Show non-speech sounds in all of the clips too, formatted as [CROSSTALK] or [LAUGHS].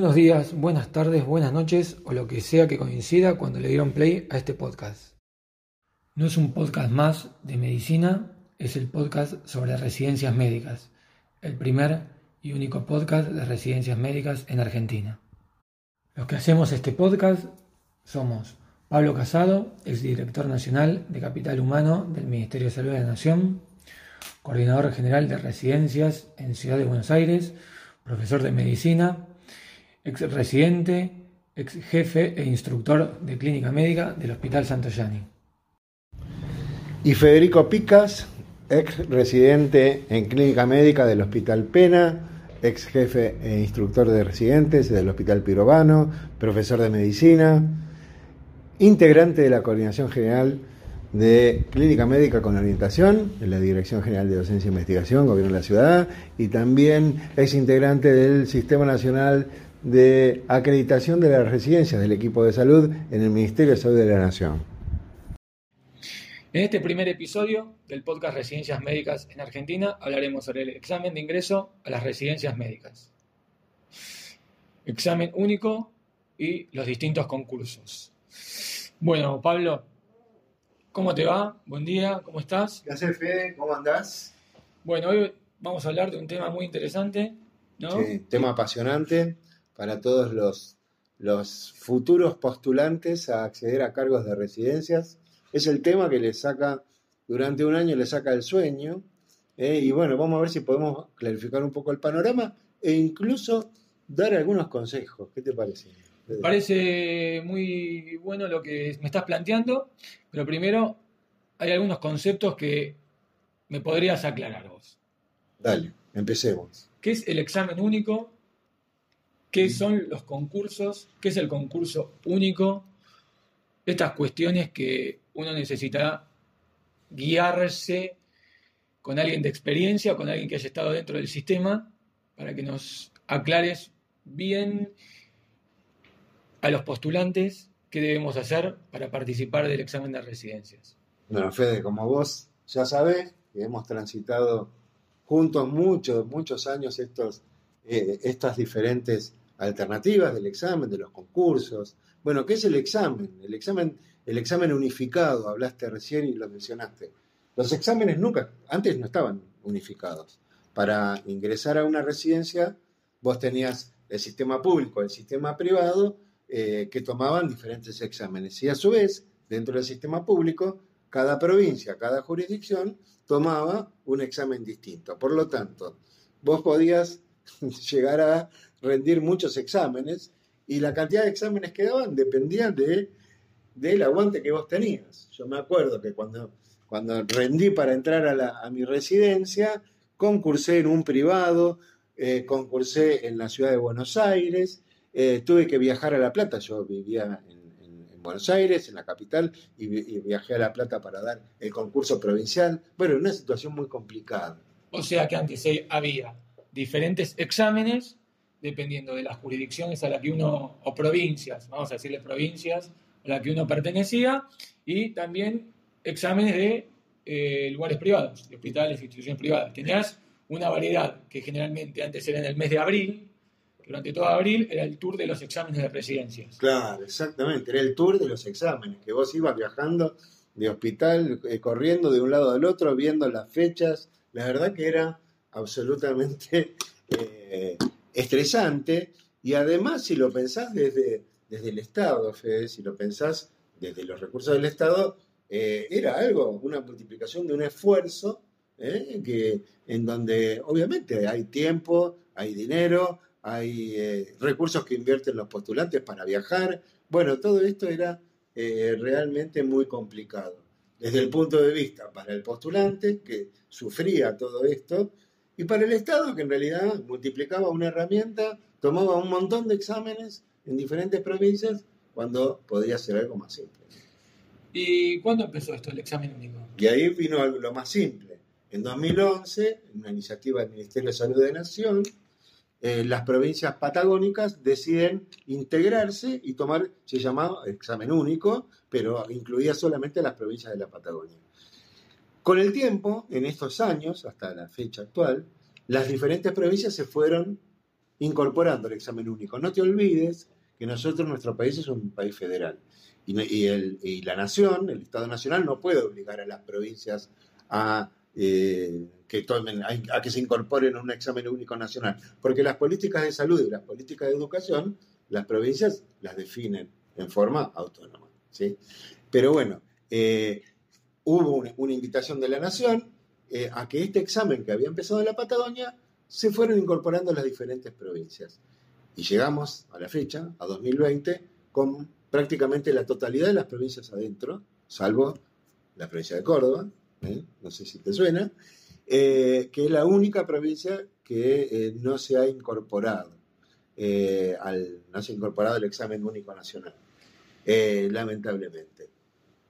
Buenos días, buenas tardes, buenas noches o lo que sea que coincida cuando le dieron play a este podcast. No es un podcast más de medicina, es el podcast sobre residencias médicas, el primer y único podcast de residencias médicas en Argentina. Los que hacemos este podcast somos Pablo Casado, exdirector nacional de Capital Humano del Ministerio de Salud de la Nación, coordinador general de residencias en Ciudad de Buenos Aires, profesor de medicina, ex residente, ex jefe e instructor de clínica médica del Hospital Santo Yani. Y Federico Picas, ex residente en clínica médica del Hospital Pena, ex jefe e instructor de residentes del Hospital Pirovano, profesor de medicina, integrante de la Coordinación General de Clínica Médica con Orientación, en la Dirección General de Docencia e Investigación, Gobierno de la Ciudad, y también es integrante del Sistema Nacional de acreditación de las residencias del equipo de salud en el Ministerio de Salud de la Nación. En este primer episodio del podcast Residencias Médicas en Argentina hablaremos sobre el examen de ingreso a las residencias médicas. Examen único y los distintos concursos. Bueno, Pablo, ¿cómo te va? Buen día, ¿cómo estás? ¿Qué haces, Fede? ¿Cómo andás? Bueno, hoy vamos a hablar de un tema muy interesante, ¿no? Sí, tema apasionante para todos los, los futuros postulantes a acceder a cargos de residencias. Es el tema que les saca, durante un año les saca el sueño. ¿eh? y bueno, vamos a ver si podemos clarificar un poco el panorama e incluso dar algunos consejos. ¿Qué te parece? Me parece muy bueno lo que me estás planteando, pero primero hay algunos conceptos que me podrías aclarar vos. Dale, empecemos. ¿Qué es el examen único? Qué son los concursos, qué es el concurso único, estas cuestiones que uno necesita guiarse con alguien de experiencia, con alguien que haya estado dentro del sistema, para que nos aclares bien a los postulantes qué debemos hacer para participar del examen de residencias. Bueno, Fede, como vos ya sabés, hemos transitado juntos muchos, muchos años estos, eh, estas diferentes alternativas del examen, de los concursos. Bueno, ¿qué es el examen? El examen, el examen unificado, hablaste recién y lo mencionaste. Los exámenes nunca, antes no estaban unificados. Para ingresar a una residencia, vos tenías el sistema público, el sistema privado, eh, que tomaban diferentes exámenes. Y a su vez, dentro del sistema público, cada provincia, cada jurisdicción tomaba un examen distinto. Por lo tanto, vos podías [LAUGHS] llegar a rendir muchos exámenes y la cantidad de exámenes que daban dependía de, del aguante que vos tenías. Yo me acuerdo que cuando, cuando rendí para entrar a, mi residencia, concursé en un privado, eh, concursé en la ciudad de Buenos Aires, eh, tuve que viajar a La Plata, yo vivía en, Buenos Aires, en la capital, y, y, viajé a La Plata para dar el concurso provincial. Bueno, una situación muy complicada. O sea que antes había diferentes exámenes dependiendo de las jurisdicciones a las que uno, o provincias, vamos a decirle provincias, a las que uno pertenecía, y también exámenes de eh, lugares privados, de hospitales, instituciones privadas. Tenías una variedad que generalmente antes era en el mes de abril, durante todo abril era el tour de los exámenes de residencias. Claro, exactamente, era el tour de los exámenes, que vos ibas viajando de hospital, eh, corriendo de un lado al otro, viendo las fechas. La verdad que era absolutamente eh, estresante y además si lo pensás desde, desde el Estado, Fede, si lo pensás desde los recursos del Estado, eh, era algo, una multiplicación de un esfuerzo eh, que, en donde obviamente hay tiempo, hay dinero, hay eh, recursos que invierten los postulantes para viajar. Bueno, todo esto era realmente muy complicado. Desde el punto de vista para el postulante, que sufría todo esto, y para el Estado, que en realidad multiplicaba una herramienta, tomaba un montón de exámenes en diferentes provincias, cuando podría ser algo más simple. ¿Y cuándo empezó esto, el examen único? Y ahí vino lo más simple. En 2011, en una iniciativa del Ministerio de Salud de Nación, eh, las provincias patagónicas deciden integrarse y tomar, se llamaba examen único, pero incluía solamente las provincias de la Patagonia. Con el tiempo, en estos años, hasta la fecha actual, las diferentes provincias se fueron incorporando el examen único. No te olvides que nosotros, nuestro país es un país federal. Y, la nación, el Estado Nacional, no puede obligar a las provincias a, eh, a, que se incorporen a un examen único nacional. Porque las políticas de salud y las políticas de educación, las provincias las definen en forma autónoma. ¿sí? Pero bueno, eh, hubo una, invitación de la nación eh, a que este examen que había empezado en la Patagonia se fueron incorporando las diferentes provincias. Y llegamos a la fecha, a 2020, con prácticamente la totalidad de las provincias adentro, salvo la provincia de Córdoba, ¿eh? no sé si te suena, que es la única provincia que no se ha incorporado al, no se ha incorporado al examen único nacional. Eh, lamentablemente.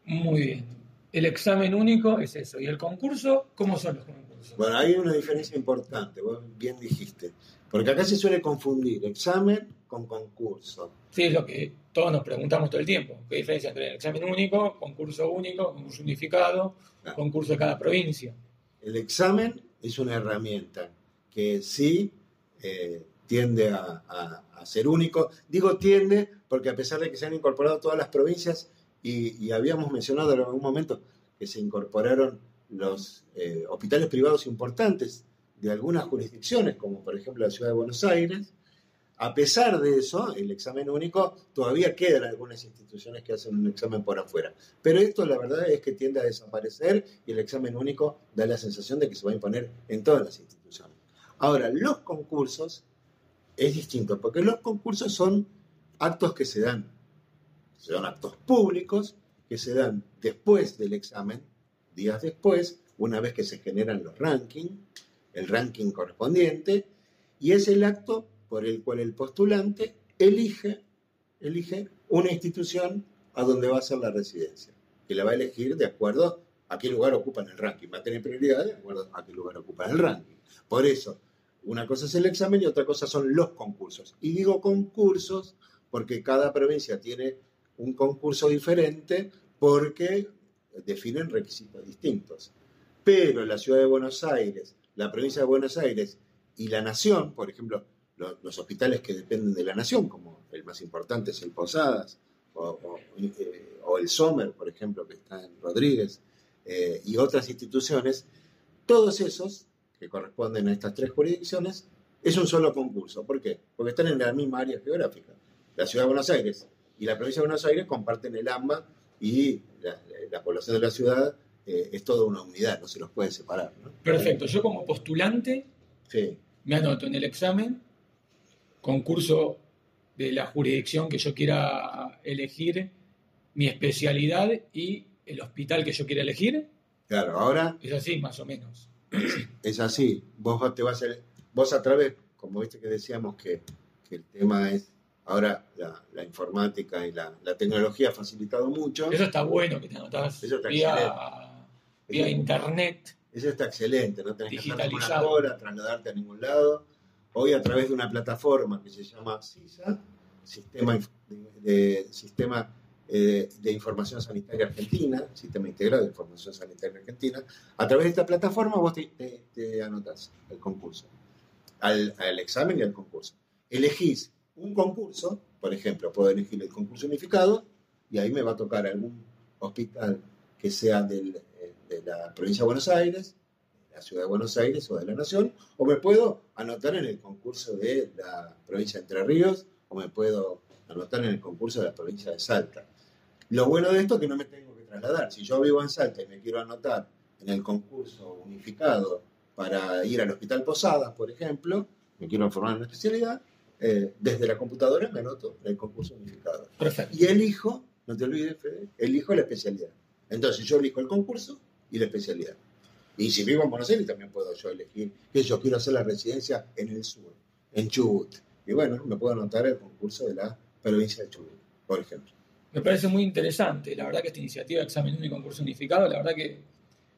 Muy bien. El examen único es eso. ¿Y el concurso? ¿Cómo son los concursos? Bueno, hay una diferencia importante, vos bien dijiste. Porque acá se suele confundir examen con concurso. Sí, es lo que todos nos preguntamos todo el tiempo. ¿Qué diferencia entre el examen único, concurso único, concurso unificado, concurso de cada provincia? El examen es una herramienta que sí eh, tiende a, ser único. Digo tiende porque a pesar de que se han incorporado todas las provincias y, habíamos mencionado en algún momento que se incorporaron los eh, hospitales privados importantes de algunas jurisdicciones, como por ejemplo la ciudad de Buenos Aires, a pesar de eso, el examen único todavía quedan algunas instituciones que hacen un examen por afuera. Pero esto la verdad es que tiende a desaparecer y el examen único da la sensación de que se va a imponer en todas las instituciones. Ahora, los concursos es distinto, porque los concursos son actos que se dan, son actos públicos que se dan después del examen, días después, una vez que se generan los rankings, el ranking correspondiente, y es el acto por el cual el postulante elige, elige una institución a donde va a ser la residencia, que la va a elegir de acuerdo a qué lugar ocupa en el ranking, va a tener prioridad de acuerdo a qué lugar ocupa en el ranking. Por eso, una cosa es el examen y otra cosa son los concursos. Y digo concursos porque cada provincia tiene un concurso diferente porque definen requisitos distintos. Pero la ciudad de Buenos Aires, la provincia de Buenos Aires y la nación, por ejemplo, los, hospitales que dependen de la nación, como el más importante es el Posadas o, eh, el Sommer, por ejemplo, que está en Rodríguez, eh, y otras instituciones, todos esos que corresponden a estas tres jurisdicciones, es un solo concurso. ¿Por qué? Porque están en la misma área geográfica. La ciudad de Buenos Aires y la provincia de Buenos Aires comparten el AMBA y la, población de la ciudad eh, es toda una unidad, no se los puede separar. Perfecto. Yo como postulante me anoto en el examen, concurso de la jurisdicción que yo quiera elegir, mi especialidad y el hospital que yo quiera elegir. Claro, ahora... Es así, más o menos [CLEARS THROAT] es así. Vos te vas a, vos a través, como viste que decíamos que, el tema es ahora la, informática y la, tecnología ha facilitado mucho. Eso está bueno que te anotás vía, internet. Eso está excelente, no tenés que hacer una hora, trasladarte a ningún lado. Hoy a través de una plataforma que se llama CISA, Sistema de, Sistema eh, de Información Sanitaria Argentina, Sistema Integrado de Información Sanitaria Argentina, a través de esta plataforma vos te, te, anotás al concurso, al, examen y al concurso. Elegís un concurso, por ejemplo, puedo elegir el concurso unificado y ahí me va a tocar algún hospital que sea eh, de la provincia de Buenos Aires, la ciudad de Buenos Aires o de la Nación, o me puedo anotar en el concurso de la provincia de Entre Ríos, o me puedo anotar en el concurso de la provincia de Salta. Lo bueno de esto es que no me tengo que trasladar. Si yo vivo en Salta y me quiero anotar en el concurso unificado para ir al Hospital Posadas, por ejemplo, me quiero formar en una especialidad, eh, desde la computadora me anoto en el concurso unificado. Perfecto. Y elijo, no te olvides, Fede, elijo la especialidad. Entonces yo elijo el concurso y la especialidad. Y si vivo en Buenos Aires también puedo yo elegir que yo quiero hacer la residencia en el sur, en Chubut. Y bueno, me puedo anotar el concurso de la provincia de Chubut, por ejemplo. Me parece muy interesante, la verdad que esta iniciativa de examen único y concurso unificado, la verdad que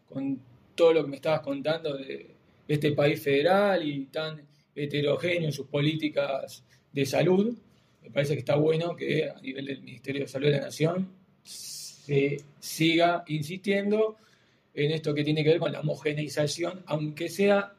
con todo lo que me estabas contando de este país federal y tan heterogéneo en sus políticas de salud, me parece que está bueno que a nivel del Ministerio de Salud de la Nación se siga insistiendo en esto que tiene que ver con la homogeneización, aunque sea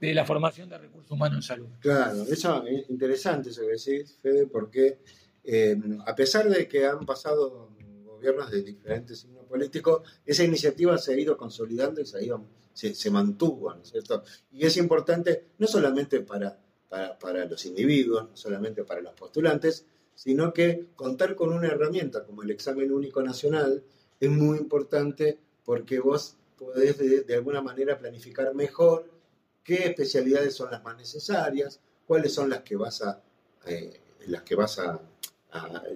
de la formación de recursos humanos en salud. Claro, eso es interesante eso que decís, Fede, porque eh, a pesar de que han pasado gobiernos de diferentes signos políticos, esa iniciativa se ha ido consolidando y se, ha ido, se, mantuvo, ¿no es cierto? Y es importante no solamente para, para, para los individuos, no solamente para los postulantes, sino que contar con una herramienta como el examen único nacional es muy importante porque vos podés de, alguna manera planificar mejor qué especialidades son las más necesarias, cuáles son las que vas a, eh, las que vas a,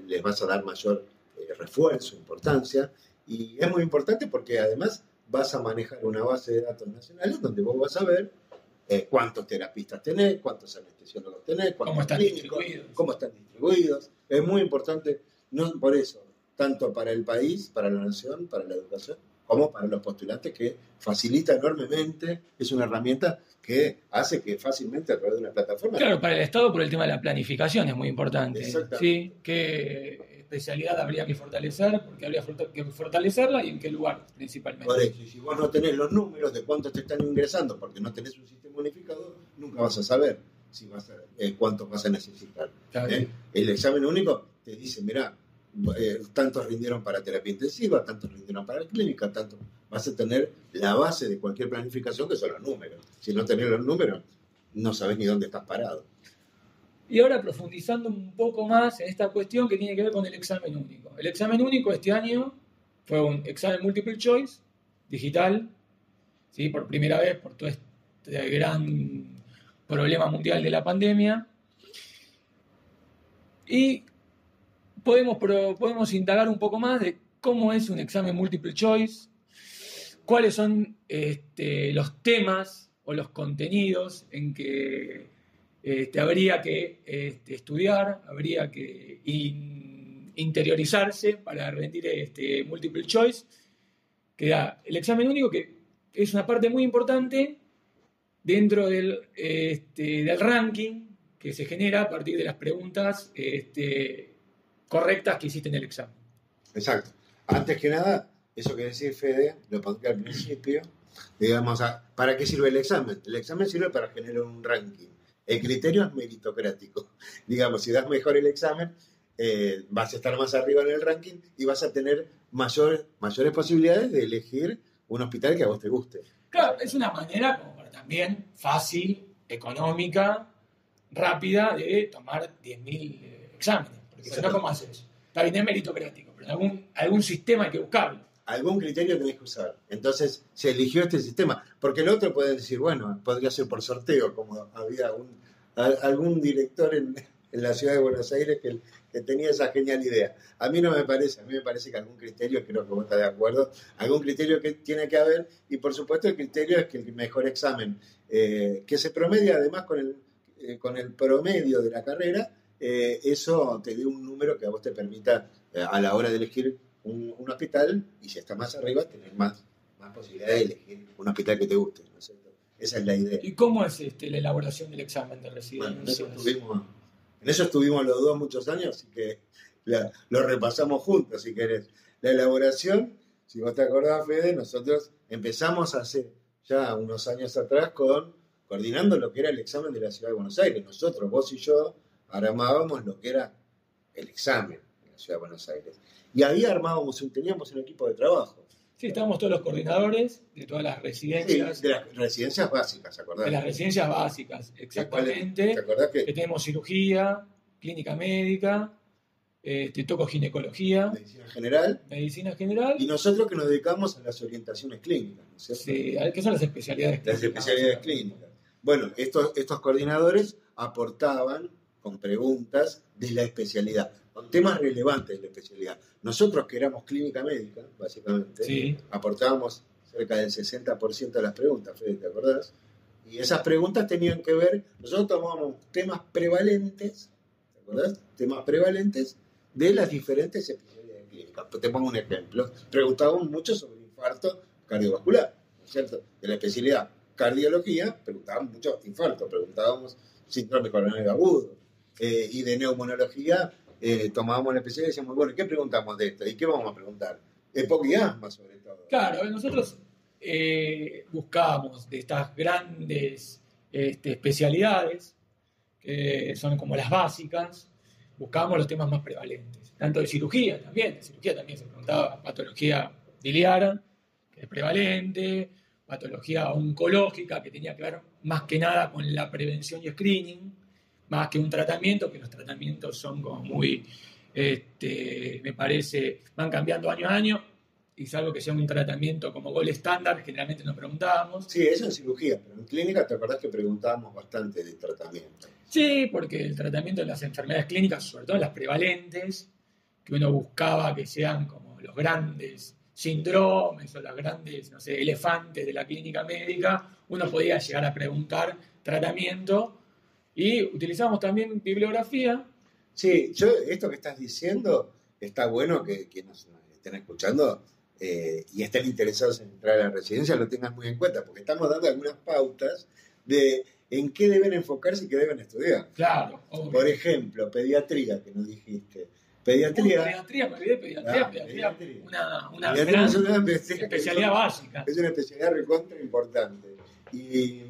les vas a dar mayor eh, refuerzo, importancia, y es muy importante porque además vas a manejar una base de datos nacionales donde vos vas a ver eh, cuántos terapistas tenés, cuántos anestesiólogos tenés, cuántos ¿Cómo están distribuidos? cómo están distribuidos. Es muy importante, no por eso, tanto para el país, para la nación, para la educación, como para los postulantes, que facilita enormemente, es una herramienta que hace que fácilmente a través de una plataforma. Claro, para el Estado por el tema de la planificación es muy importante. Sí, qué especialidad habría que fortalecer, porque habría que fortalecerla y en qué lugar principalmente. Por eso, si vos no tenés los números de cuántos te están ingresando, porque no tenés un sistema unificado, nunca vas a saber si vas a, eh, cuántos vas a necesitar. ¿eh? El examen único te dice, mira, eh, tantos rindieron para terapia intensiva, tantos rindieron para clínica, tanto vas a tener la base de cualquier planificación que son los números. Si no tenés los números, no sabes ni dónde estás parado. Y ahora profundizando un poco más en esta cuestión que tiene que ver con el examen único. El examen único este año fue un examen multiple choice digital, ¿sí? por primera vez por todo este gran problema mundial de la pandemia. Y podemos, podemos indagar un poco más de cómo es un examen multiple choice, cuáles son este, los temas o los contenidos en que este, habría que este, estudiar, habría que interiorizarse para rendir este multiple choice, que da el examen único, que es una parte muy importante dentro del, este, del ranking que se genera a partir de las preguntas este, correctas que hiciste en el examen. Exacto. Antes que nada, eso que decir Fede, lo pondré al principio, digamos, ¿para qué sirve el examen? El examen sirve para generar un ranking. El criterio es meritocrático. [LAUGHS] Digamos, si das mejor el examen, eh, vas a estar más arriba en el ranking y vas a tener mayor, mayores posibilidades de elegir un hospital que a vos te guste. Claro, es una manera como para también fácil, económica, rápida de tomar 10.000 eh, exámenes. Porque si no, ¿cómo haces? Está bien, es meritocrático, pero algún, algún sistema hay que buscarlo. Algún criterio tenés que usar. Entonces se eligió este sistema. Porque el otro puede decir, bueno, podría ser por sorteo, como había algún director en, la ciudad de Buenos Aires que, que, tenía esa genial idea. A mí no me parece, a mí me parece que algún criterio, creo que vos estás de acuerdo, algún criterio que tiene que haber, y por supuesto el criterio es que el mejor examen, eh, que se promedia además con el, eh, con el promedio de la carrera, eh, eso te dé un número que a vos te permita, a la hora de elegir un, hospital, y si está más arriba, tener más, más posibilidad de elegir un hospital que te guste. Esa es la idea. ¿Y cómo es este, la elaboración del examen de residencia? en, eso estuvimos, los dos muchos años, así que lo repasamos juntos, si querés. La elaboración, si vos te acordás, Fede, nosotros empezamos hace ya unos años atrás con coordinando lo que era el examen de la Ciudad de Buenos Aires. Nosotros, vos y yo, armábamos lo que era el examen en la Ciudad de Buenos Aires. Y ahí armábamos, teníamos un equipo de trabajo. Sí, estábamos todos los coordinadores de todas las residencias. Sí, de las residencias básicas, ¿acordás? De las residencias básicas, exactamente. ¿Te acordás que? que tenemos cirugía, clínica médica, este, toco ginecología. Medicina general. Medicina general. Y nosotros que nos dedicamos a las orientaciones clínicas, ¿no es cierto? Sí, ¿qué son las especialidades clínicas? Las especialidades clínicas. Bueno, estos, estos coordinadores aportaban con preguntas de la especialidad, con temas relevantes de la especialidad. Nosotros que éramos clínica médica, básicamente, aportábamos cerca del 60% de las preguntas, Fede, ¿te acordás? Y esas preguntas tenían que ver, nosotros tomábamos temas prevalentes, ¿te acordás? Temas prevalentes de las diferentes especialidades clínicas. Te pongo un ejemplo. Preguntábamos mucho sobre infarto cardiovascular, ¿no es cierto? De la especialidad cardiología, preguntábamos mucho infarto, preguntábamos síndrome coronario agudo, eh, y de neumonología eh, tomábamos la especialidad y decíamos, bueno, ¿qué preguntamos de esto? ¿Y qué vamos a preguntar? EPOC y sobre todo. Claro, nosotros eh, buscábamos de estas grandes este, especialidades, que son como las básicas, buscábamos los temas más prevalentes. Tanto de cirugía también, de cirugía también se preguntaba patología biliar, que es prevalente, patología oncológica, que tenía que ver más que nada con la prevención y screening, más que un tratamiento, que los tratamientos son como muy, este, me parece, van cambiando año a año, y salvo que sea un tratamiento como gol estándar, generalmente nos preguntábamos. Sí, eso en cirugía, pero en clínica te acordás que preguntábamos bastante de tratamiento. Sí, porque el tratamiento de las enfermedades clínicas, sobre todo las prevalentes, que uno buscaba que sean como los grandes síndromes o los grandes, no sé, elefantes de la clínica médica, uno podía llegar a preguntar tratamiento y utilizamos también bibliografía. Sí, yo, esto que estás diciendo, está bueno que quienes nos estén escuchando eh, y estén interesados en entrar a la residencia lo tengan muy en cuenta, porque estamos dando algunas pautas de en qué deben enfocarse y qué deben estudiar. Claro. Por ejemplo, pediatría, que nos dijiste. Pediatría. pediatría, me olvidé, pediatría, Ah, pediatría, pediatría. una, una Pediatría gran es una especialidad- especialidad básica. Es una especialidad recontra importante. Y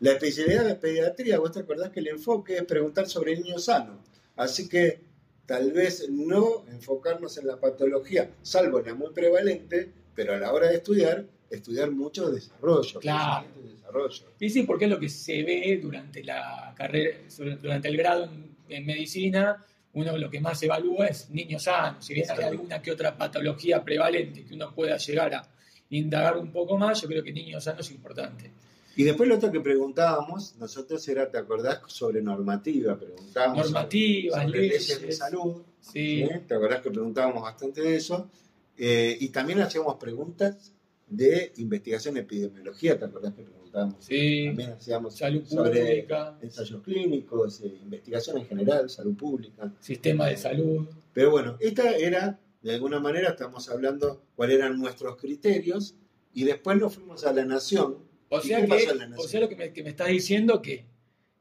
la especialidad de pediatría, vos te acordás que el enfoque es preguntar sobre el niño sano. Así que tal vez no enfocarnos en la patología, salvo en la muy prevalente, pero a la hora de estudiar, estudiar mucho desarrollo. Claro. desarrollo. Y sí, porque es lo que se ve durante la carrera, durante el grado en, en medicina, uno lo que más evalúa es niños sanos. Si bien hay alguna que otra patología prevalente que uno pueda llegar a indagar un poco más, yo creo que niños sanos es importante. Y después lo otro que preguntábamos, nosotros era, ¿te acordás? Sobre normativa, preguntábamos. Normativas, sobre leyes de salud. Sí, ¿sí? ¿Te acordás que preguntábamos bastante de eso? Eh, y también hacíamos preguntas de investigación epidemiología, ¿te acordás que preguntábamos? sí, También hacíamos salud sobre pública, ensayos clínicos, eh, investigación en general, salud pública. sistema de salud. Pero bueno, esta era, de alguna manera, estamos hablando cuáles eran nuestros criterios y después nos fuimos a la Nación. O ¿Y sea, que, o sea, lo que me, que me estás diciendo que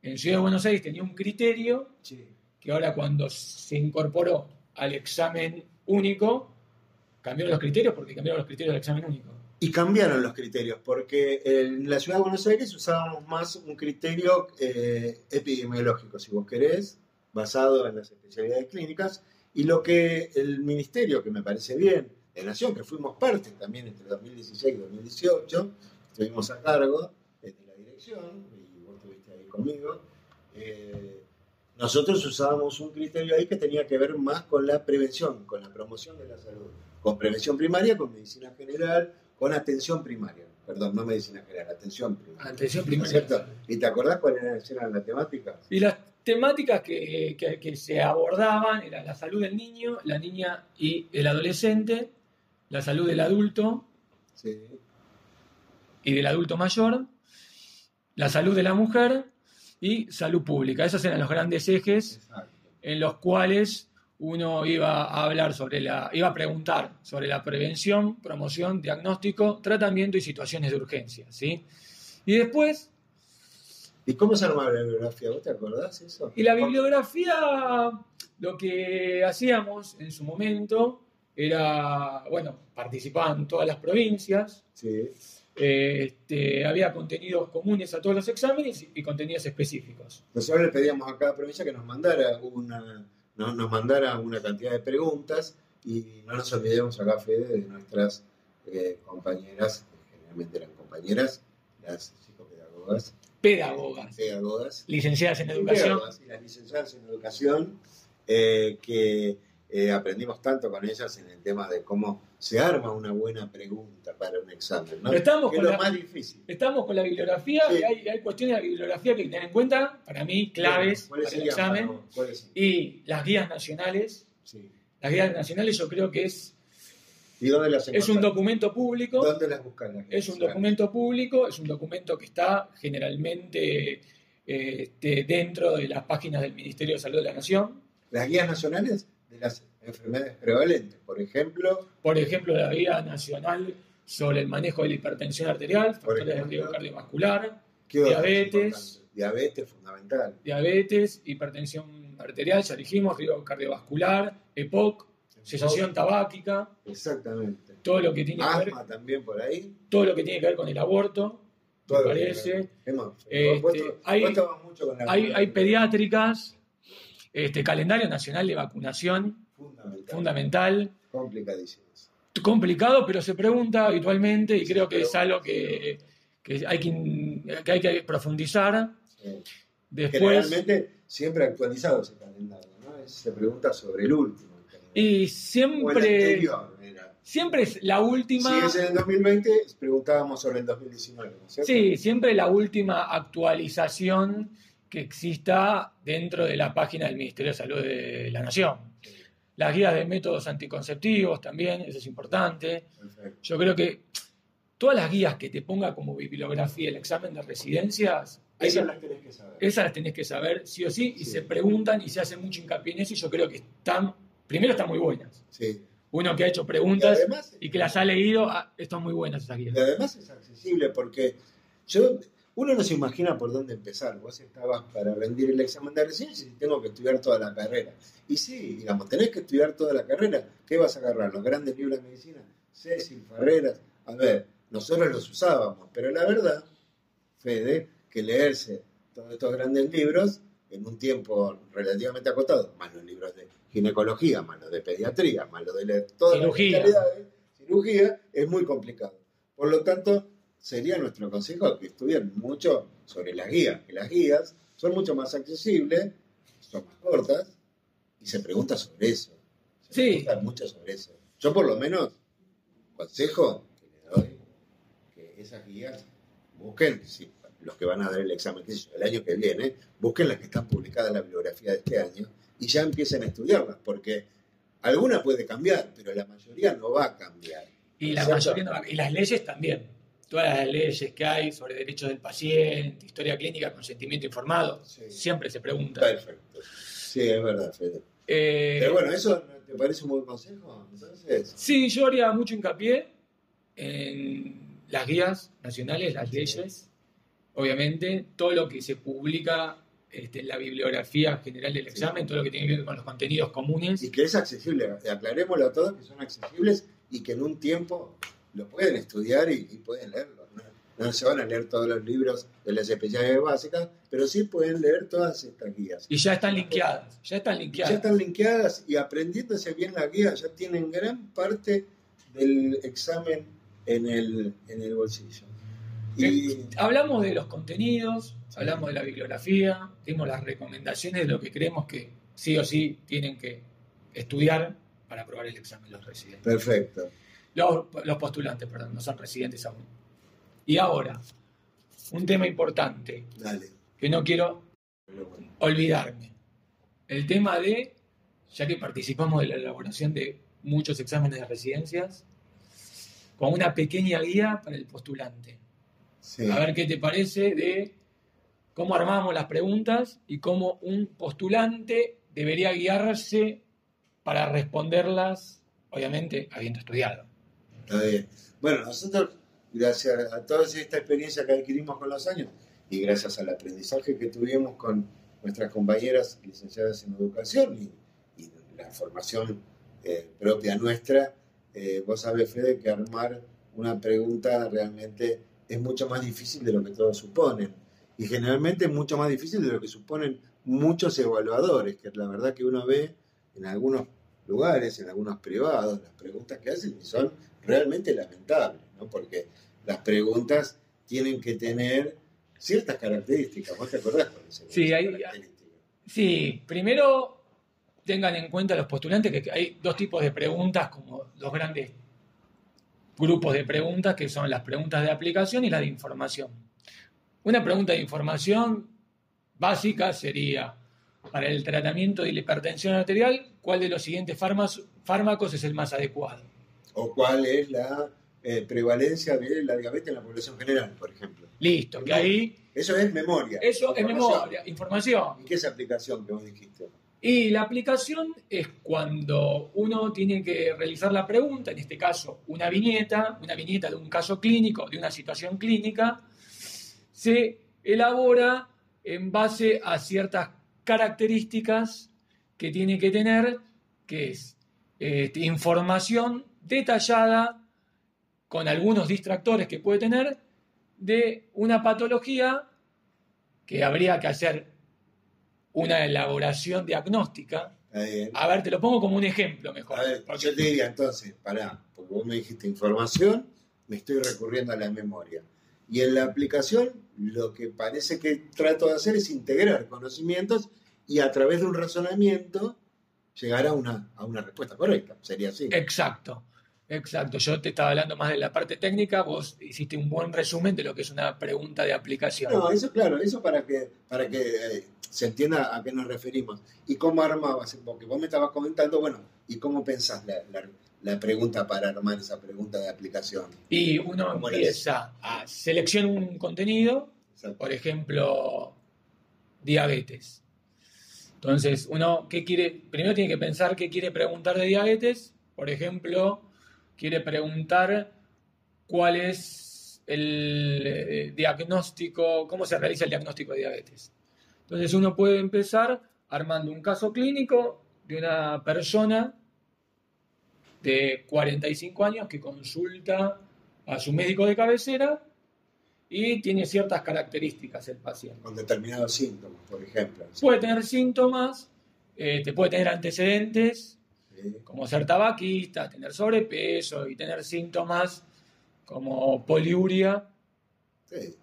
en Ciudad de Buenos Aires tenía un criterio que ahora cuando se incorporó al examen único, cambiaron los criterios porque cambiaron los criterios del examen único. Y cambiaron los criterios, porque en la ciudad de Buenos Aires usábamos más un criterio eh, epidemiológico, si vos querés, basado en las especialidades clínicas, y lo que el ministerio, que me parece bien, de Nación, que fuimos parte también entre 2016 y 2018, estuvimos a cargo eh, de la dirección, y vos estuviste ahí conmigo, eh, nosotros usábamos un criterio ahí que tenía que ver más con la prevención, con la promoción de la salud, con prevención primaria, con medicina general, con atención primaria. Perdón, no medicina general, atención primaria. Atención ¿No es primaria. cierto? ¿Y te acordás cuáles eran- eran las temáticas? Y las temáticas que, que- que se abordaban eran la salud del niño, la niña y el adolescente, la salud del adulto Sí. Y del adulto mayor, la salud de la mujer y salud pública. Esos eran los grandes ejes Exacto. en los cuales uno iba a hablar sobre la, iba a preguntar sobre la prevención, promoción, diagnóstico, tratamiento y situaciones de urgencia, ¿sí? Y después, ¿Y cómo se armaba la bibliografía? ¿Vos te acordás eso? y la bibliografía, lo que hacíamos en su momento era, bueno, participaban todas las provincias, Sí. Eh, este, había contenidos comunes a todos los exámenes y contenidos específicos. Nosotros le pedíamos a cada provincia que nos mandara una, no- nos mandara una cantidad de preguntas y no nos olvidemos acá, Fede, de nuestras eh, compañeras, que generalmente eran compañeras, las psicopedagogas, Pedagogas, pedagogas, licenciadas en educación. pedagogas y las licenciadas en educación, eh, que eh, aprendimos tanto con ellas en el tema de cómo se arma una buena pregunta para un examen, ¿no? Estamos que es con lo la- más difícil. Estamos con la bibliografía Sí. y hay, hay cuestiones de la bibliografía que hay que tener en cuenta, para mí, claves ¿Cuáles para el examen. Y las guías nacionales. Sí. Las guías nacionales yo creo que es, ¿Y dónde las es un documento público. ¿Dónde las buscan las Es un documento público, es un documento que está generalmente eh, este, dentro de las páginas del Ministerio de Salud de la Nación. Las guías nacionales de las enfermedades prevalentes, por ejemplo, Por ejemplo, la guía nacional sobre el manejo de la hipertensión arterial, factores de ejemplo. riesgo cardiovascular, ¿qué otras Diabetes. Diabetes, fundamental. diabetes, hipertensión arterial, ya dijimos, riesgo cardiovascular, EPOC, cesación tabáquica, Exactamente. todo lo que tiene que ver, también por ahí. todo lo que tiene que ver con el aborto, me parece. Hemos, Este, vos- vos- hay- vos estabas mucho con la Hay, hay pediátricas, este calendario nacional de vacunación, Fundamental. fundamental, Complicadísimos. complicado, pero se pregunta habitualmente y creo que es algo que, que hay, que, que hay que profundizar. Sí. Después, Generalmente siempre actualizado ese calendario, ¿no? Se pregunta sobre el último. y o el siempre, anterior, era. siempre es la última. Si es en el 2020, preguntábamos sobre el 2019, ¿no? Sí, siempre la última actualización que exista dentro de la página del Ministerio de Salud de la Nación. Las guías de métodos anticonceptivos también, eso es importante. Perfecto. Yo creo que todas las guías que te ponga como bibliografía el examen de residencias, Esas las tenés que saber. esas las tenés que saber sí o sí, y Sí. se preguntan y se hace mucho hincapié en eso, y yo creo que están, primero están muy buenas. Sí. Uno que ha hecho Y preguntas además, y que las ha leído, ah, están muy buenas esas y guías. además es accesible porque yo, uno no se imagina por dónde empezar. Vos estabas para rendir el examen de residencia y tengo que estudiar toda la carrera. Y sí, digamos, tenés que estudiar toda la carrera. ¿Qué vas a agarrar? Los grandes libros de medicina, Cecil, Ferreras. A ver, nosotros los usábamos, pero la verdad, Fede, que leerse todos estos grandes libros en un tiempo relativamente acotado, más los libros de ginecología, más los de pediatría, más los de todas las Cirugía. especialidades, cirugía, es muy complicado. Por lo tanto, sería nuestro consejo que estudien mucho sobre las guías, que las guías son mucho más accesibles, son más cortas, y se pregunta sobre eso. Se Sí. pregunta mucho sobre eso. Yo por lo menos, consejo que le doy, que esas guías busquen, si los que van a dar el examen yo, el año que viene, busquen las que están publicadas en la bibliografía de este año y ya empiecen a estudiarlas, porque alguna puede cambiar, pero la mayoría no va a cambiar. Y, la mayoría no- y las leyes también. Todas las leyes que hay sobre derechos del paciente, historia clínica, consentimiento informado, Sí. siempre se pregunta. Perfecto. Sí, es verdad, Fede. Eh, Pero bueno, ¿eso te parece un buen consejo? Entonces, Sí, yo haría mucho hincapié en las guías nacionales, las leyes, obviamente, todo lo que se publica este, en la bibliografía general del examen, todo lo que tiene que ver con los contenidos comunes. y que es accesible, aclarémoslo a todos que son accesibles y que en un tiempo lo pueden estudiar y, y pueden leerlo. ¿no? No se van a leer todos los libros de las especialidades básicas, pero sí pueden leer todas estas guías. Y ya están linkeadas, ya están Ya linkeadas. están linkeadas y aprendiéndose bien la guía, ya tienen gran parte del examen en el, en el bolsillo. Y Hablamos de los contenidos, hablamos de la bibliografía, dimos las recomendaciones de lo que creemos que sí o sí tienen que estudiar para aprobar el examen los residentes. perfecto. Los, los postulantes, perdón, no son residentes aún. Y ahora, un tema importante Dale. que no quiero olvidarme. El tema de, ya que participamos de la elaboración de muchos exámenes de residencias, con una pequeña guía para el postulante. Sí. A ver qué te parece de cómo armamos las preguntas y cómo un postulante debería guiarse para responderlas, obviamente, habiendo estudiado. Está bien. Bueno, nosotros, gracias a toda esta experiencia que adquirimos con los años y gracias al aprendizaje que tuvimos con nuestras compañeras licenciadas en educación y, la formación eh, propia nuestra, eh, vos sabés, Fede, que armar una pregunta realmente es mucho más difícil de lo que todos suponen. Y generalmente es mucho más difícil de lo que suponen muchos evaluadores, que la verdad que uno ve en algunos lugares, en algunos privados, las preguntas que hacen y son realmente lamentables, ¿no? Porque las preguntas tienen que tener ciertas características. ¿Vos te acordás cuáles eran Sí, hay-? Sí, primero tengan en cuenta los postulantes que hay dos tipos de preguntas, como dos grandes grupos de preguntas, que son las preguntas de aplicación y las de información. Una pregunta de información básica sería, para el tratamiento de la hipertensión arterial, ¿cuál de los siguientes fármacos es el más adecuado? ¿O cuál es la eh, prevalencia de la diabetes en la población general, por ejemplo? Listo, que ahí Eso es memoria. eso es memoria, información. ¿Y qué es aplicación que vos dijiste? Y la aplicación es cuando uno tiene que realizar la pregunta, en este caso una viñeta, una viñeta de un caso clínico, de una situación clínica, se elabora en base a ciertas características que tiene que tener, que es este, información detallada con algunos distractores que puede tener de una patología que habría que hacer una elaboración diagnóstica. A ver, te lo pongo como un ejemplo mejor. A ver, porque- yo te diría entonces, pará, porque vos me dijiste información, me estoy recurriendo a la memoria. Y en la aplicación, lo que parece que trato de hacer es integrar conocimientos y a través de un razonamiento llegar a una, a una respuesta correcta. Sería así. Exacto, exacto. Yo te estaba hablando más de la parte técnica, vos hiciste un buen resumen de lo que es una pregunta de aplicación. No, eso claro, eso para que, para que eh, se entienda a qué nos referimos. ¿Y cómo armabas? Porque vos me estabas comentando, bueno, ¿y cómo pensás la, la- la pregunta para armar esa pregunta de aplicación? Y uno ¿Cómo era empieza a seleccionar un contenido, Exacto. por ejemplo, diabetes. Entonces, uno, ¿qué quiere? Primero tiene que pensar qué quiere preguntar de diabetes. Por ejemplo, quiere preguntar cuál es el eh, diagnóstico, cómo se realiza el diagnóstico de diabetes. Entonces, uno puede empezar armando un caso clínico de una persona de 45 años que consulta a su médico de cabecera y tiene ciertas características el paciente. Con determinados síntomas, por ejemplo. Puede tener síntomas, eh, te puede tener antecedentes. Como ser tabaquista, tener sobrepeso y tener síntomas como poliuria, Sí.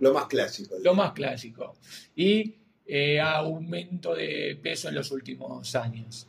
Lo más clásico. lo más clásico, y eh, aumento de peso en los últimos años.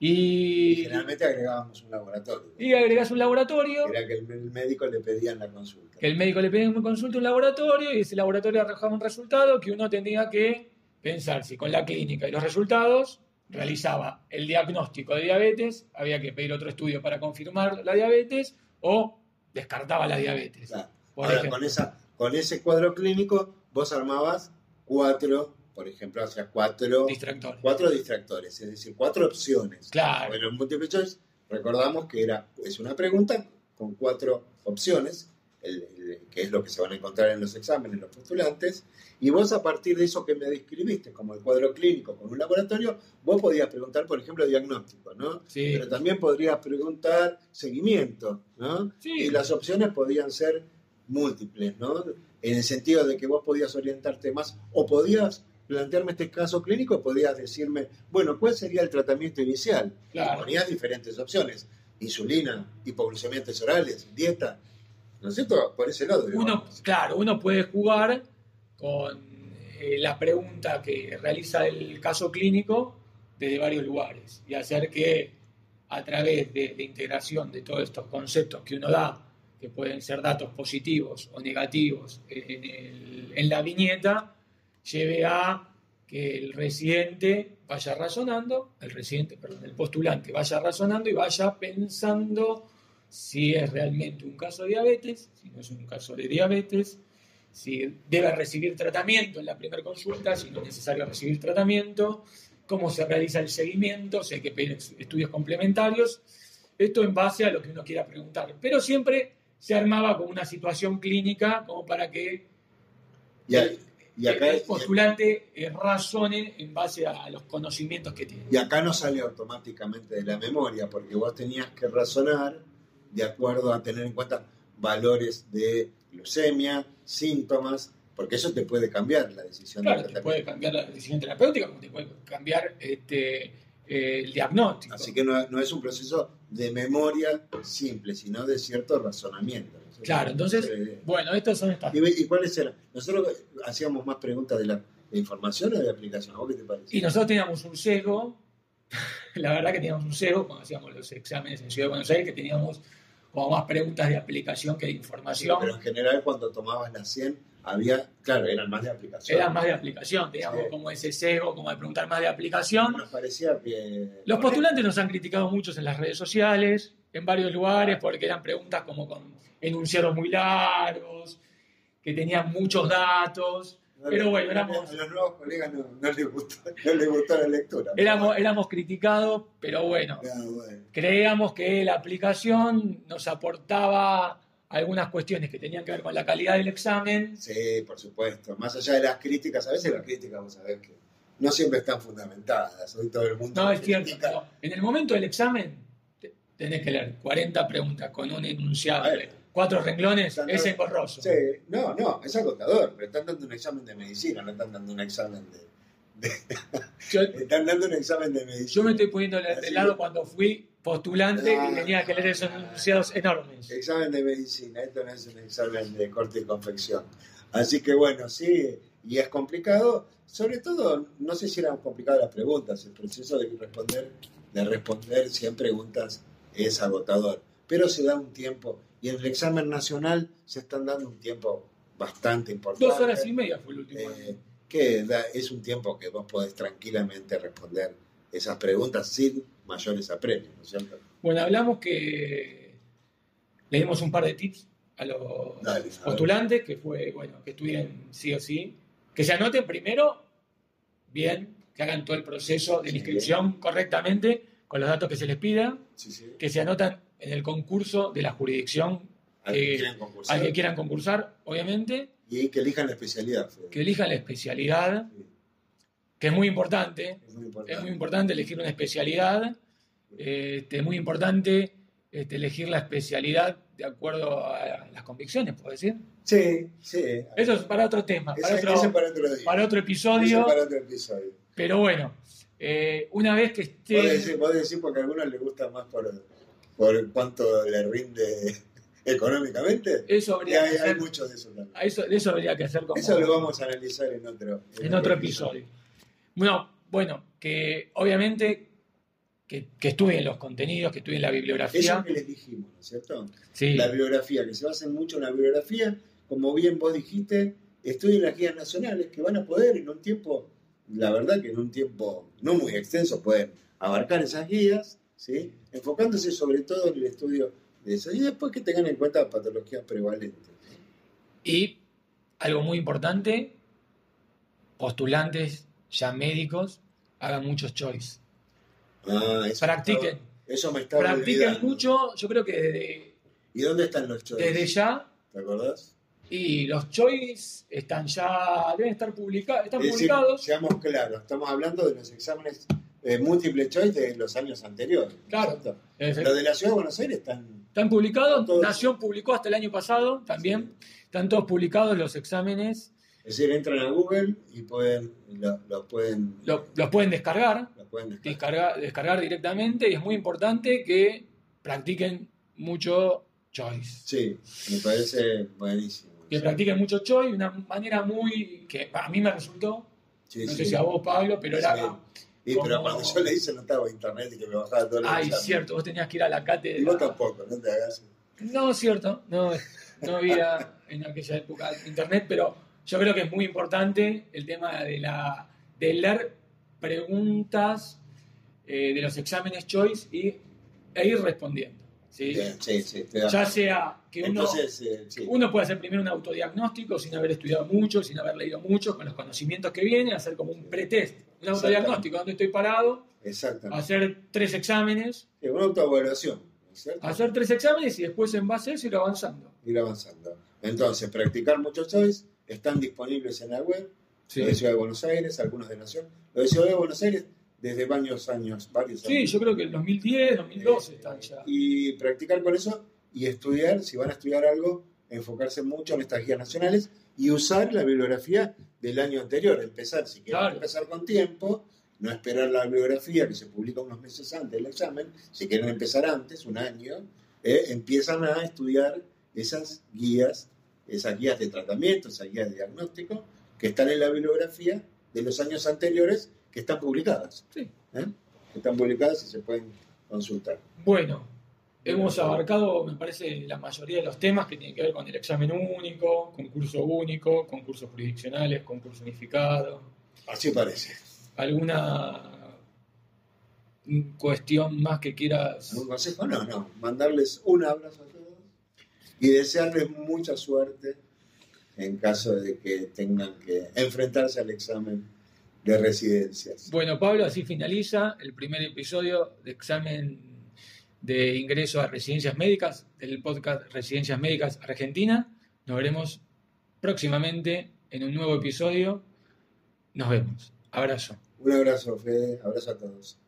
Y Y, generalmente agregábamos un laboratorio. y agregas un laboratorio, Era que el, médico le pedía en la consulta. que el médico le pide una consulta a un laboratorio y ese laboratorio arrojaba un resultado que uno tenía que pensar si con la clínica y los resultados realizaba el diagnóstico de diabetes, había que pedir otro estudio para confirmar la diabetes o descartaba la diabetes. Claro. Por Ahora, ejemplo. con, esa, con ese cuadro clínico, vos armabas cuatro, por ejemplo, hacías cuatro, Distractores. cuatro distractores, es decir, cuatro opciones. Claro. Bueno, en Multiple Choice recordamos que era, es una pregunta con cuatro opciones, el- el- que es lo que se van a encontrar en los exámenes, los postulantes, y vos a partir de eso que me describiste, como el cuadro clínico con un laboratorio, vos podías preguntar, por ejemplo, diagnóstico, ¿no? Sí. Pero también podrías preguntar seguimiento, ¿no? Sí. Y las opciones podían ser múltiples, ¿no? En el sentido de que vos podías orientarte más o podías plantearme este caso clínico, podías decirme, bueno, ¿cuál sería el tratamiento inicial? Claro. Ponías diferentes opciones, insulina, hipoglucemiantes orales, dieta, ¿no es cierto? Por ese lado. Uno, claro, uno puede jugar con eh, la pregunta que realiza el caso clínico desde varios lugares y hacer que a través de, de integración de todos estos conceptos que uno da, que pueden ser datos positivos o negativos en, el- en la viñeta, lleve a que el residente vaya razonando, el residente, perdón, el postulante vaya razonando y vaya pensando si es realmente un caso de diabetes, si no es un caso de diabetes, si debe recibir tratamiento en la primera consulta, si no es necesario recibir tratamiento, cómo se realiza el seguimiento, si hay que pedir estudios complementarios, esto en base a lo que uno quiera preguntar. Pero siempre se armaba con una situación clínica como para que Y, a- y acá, el postulante eh, razone en base a los conocimientos que tiene. y acá no sale automáticamente de la memoria, porque vos tenías que razonar de acuerdo a tener en cuenta valores de glucemia, síntomas, porque eso te puede cambiar la decisión Claro, del te puede cambiar la decisión terapéutica, como te puede cambiar este, eh, el diagnóstico. Así que no, no es un proceso de memoria simple, sino de cierto razonamiento. Claro, entonces, bueno, estas son estas. ¿Y, y cuáles eran? Nosotros hacíamos más preguntas de la de información o de aplicación. ¿A vos qué te parece? Y nosotros teníamos un sesgo, [LAUGHS] la verdad que teníamos un sesgo cuando hacíamos los exámenes en Ciudad de Buenos Aires, que teníamos como más preguntas de aplicación que de Sí, información. pero en general cuando tomabas las 100 había, claro, eran más de aplicación. Eran más de aplicación, Sí. como ese sesgo, como de preguntar más de aplicación. Nos parecía que... Los postulantes nos han criticado muchos en las redes sociales, en varios lugares, porque eran preguntas como con enunciados muy largos, que tenían muchos datos. No Pero bueno, a éramos, los nuevos colegas no, no les gustó, no les gustó la lectura. éramos, éramos criticados, pero bueno, Ah, bueno. creíamos que la aplicación nos aportaba algunas cuestiones que tenían que ver con la calidad del examen. Sí, por supuesto. Más allá de las críticas, a veces las críticas, vamos a ver que no siempre están fundamentadas. Hoy todo el mundo No, es cierto. en el momento del examen te- tenés que leer 40 preguntas con un enunciado A cuatro renglones, Están es engorroso. Sí, no, no, es agotador, pero están dando un examen de medicina, no están dando un examen de. [LAUGHS] Yo, [LAUGHS] Están dando un examen de medicina. yo me estoy poniendo de lado cuando fui postulante Ah. y tenía que leer esos enunciados enormes. Examen de medicina, esto no es un examen de corte y confección. Así que bueno, sí, y es complicado, sobre todo, no sé si eran complicadas las preguntas, el proceso de responder, de responder 100 preguntas es agotador, pero se da un tiempo, y en el examen nacional se están dando un tiempo bastante importante. Dos horas y media fue el último. eh, que da- es un tiempo que vos podés tranquilamente responder esas preguntas sin mayores apremios, ¿no es cierto? Bueno, hablamos que le dimos un par de tips a los Dale, a ver. postulantes, que fue, bueno, que estudien sí o sí, que se anoten primero bien, que hagan todo el proceso de la Sí. inscripción correctamente, con los datos que se les pida, Sí, sí. que se anotan en el concurso de la jurisdicción Al que quieran concursar. al que quieran concursar, obviamente, Y que elijan la especialidad. Que elijan la especialidad, Sí, que es muy importante, es muy importante. es muy importante elegir una especialidad, eh, este, muy importante este, elegir la especialidad de acuerdo a las convicciones, ¿puedo decir? Sí, sí. Eso es para otro tema, para Ese- otro, ese para otro para otro episodio, para otro episodio. pero bueno, eh, una vez que Vos esté... decís, vos decís porque a algunos les gusta más por, por cuánto le rinde [LAUGHS] económicamente. Eso habría hay, que hay hacer, mucho de eso también. a eso, de eso habría que hacer como... Eso lo vamos a analizar en otro, en otro episodio. Bueno, bueno, que obviamente que, que estudien los contenidos, que estudien la Eso bibliografía. que les dijimos, ¿no es cierto? Sí, La bibliografía, que se basen mucho en la bibliografía, como bien vos dijiste, estudien las guías nacionales que van a poder en un tiempo, la verdad que en un tiempo no muy extenso pueden abarcar esas guías, ¿sí? Enfocándose sobre todo en el estudio de eso. Y después que tengan en cuenta patologías prevalentes. y algo muy importante, postulantes ya médicos, hagan muchos choice. Ah, eso me Practiquen. estaba- Eso me estaba Practiquen olvidando. mucho, yo creo que desde, ¿Y dónde están los choices? desde ya, ¿Te acordás? y los choice están ya, deben estar publicados, están Es decir, publicados. seamos claros, estamos hablando de los exámenes eh, múltiple choice de los años anteriores. ¿no es Claro. decir, Los de la Ciudad de Buenos Aires están Están publicados, Todos. Nación publicó hasta el año pasado también, están todos publicados los exámenes, Es decir, entran a Google y pueden, lo, lo pueden, lo- los pueden descargar, lo pueden descargar. descargar, descargar directamente y es muy importante que practiquen mucho choice. Sí, me parece buenísimo. Que practiquen mucho choice de una manera muy que a mí me resultó, Sí, no sé si a vos Pablo, pero era... Pero cuando yo le hice no estaba internet y que me bajaba todo el Ay, examen. cierto, vos tenías que ir a la Y vos cátedra. tampoco, no te hagas. No, cierto, no, no había en aquella época internet, pero yo creo que es muy importante el tema de, la, de leer preguntas eh, de los exámenes choice y, e ir respondiendo. ¿sí? Bien, Sí, sí, Ya sea que uno, Entonces, eh, uno puede hacer primero un autodiagnóstico sin haber estudiado mucho, sin haber leído mucho, con los conocimientos que vienen, hacer como un pretest, un autodiagnóstico, donde estoy parado, Exactamente. hacer tres exámenes, Es una autoevaluación, ¿no es cierto? hacer tres exámenes y después en base a eso ir avanzando. Ir avanzando. Entonces, practicar muchos choice están disponibles en la web. Sí. De Ciudad de Buenos Aires, algunos de Nación. Los de Ciudad de Buenos Aires desde varios años, varios Sí, años. yo creo que en 2010, 2012 Eh, están ya. Y practicar con eso y estudiar, si van a estudiar algo, enfocarse mucho en estas guías nacionales y usar la bibliografía del año anterior. Empezar, si quieren Claro. empezar con tiempo, no esperar la bibliografía que se publica unos meses antes del examen. Si quieren empezar antes, un año, eh, empiezan a estudiar esas guías, esas guías de tratamiento, esas guías de diagnóstico que están en la bibliografía de los años anteriores que están publicadas. Sí. ¿eh? Que están publicadas y se pueden consultar. Bueno, hemos abarcado, me parece, la mayoría de los temas que tienen que ver con el examen único, concurso único, concursos jurisdiccionales, concurso unificado. Así parece. ¿Alguna cuestión más que quieras? ¿Algún consejo? No, no. Mandarles un abrazo a todos y desearles mucha suerte en caso de que tengan que enfrentarse al examen de residencias. Bueno, Pablo, así finaliza el primer episodio de examen de ingreso a residencias médicas del podcast Residencias Médicas Argentina. Nos veremos próximamente en un nuevo episodio. Nos vemos. Abrazo. Un abrazo, Fede. Abrazo a todos.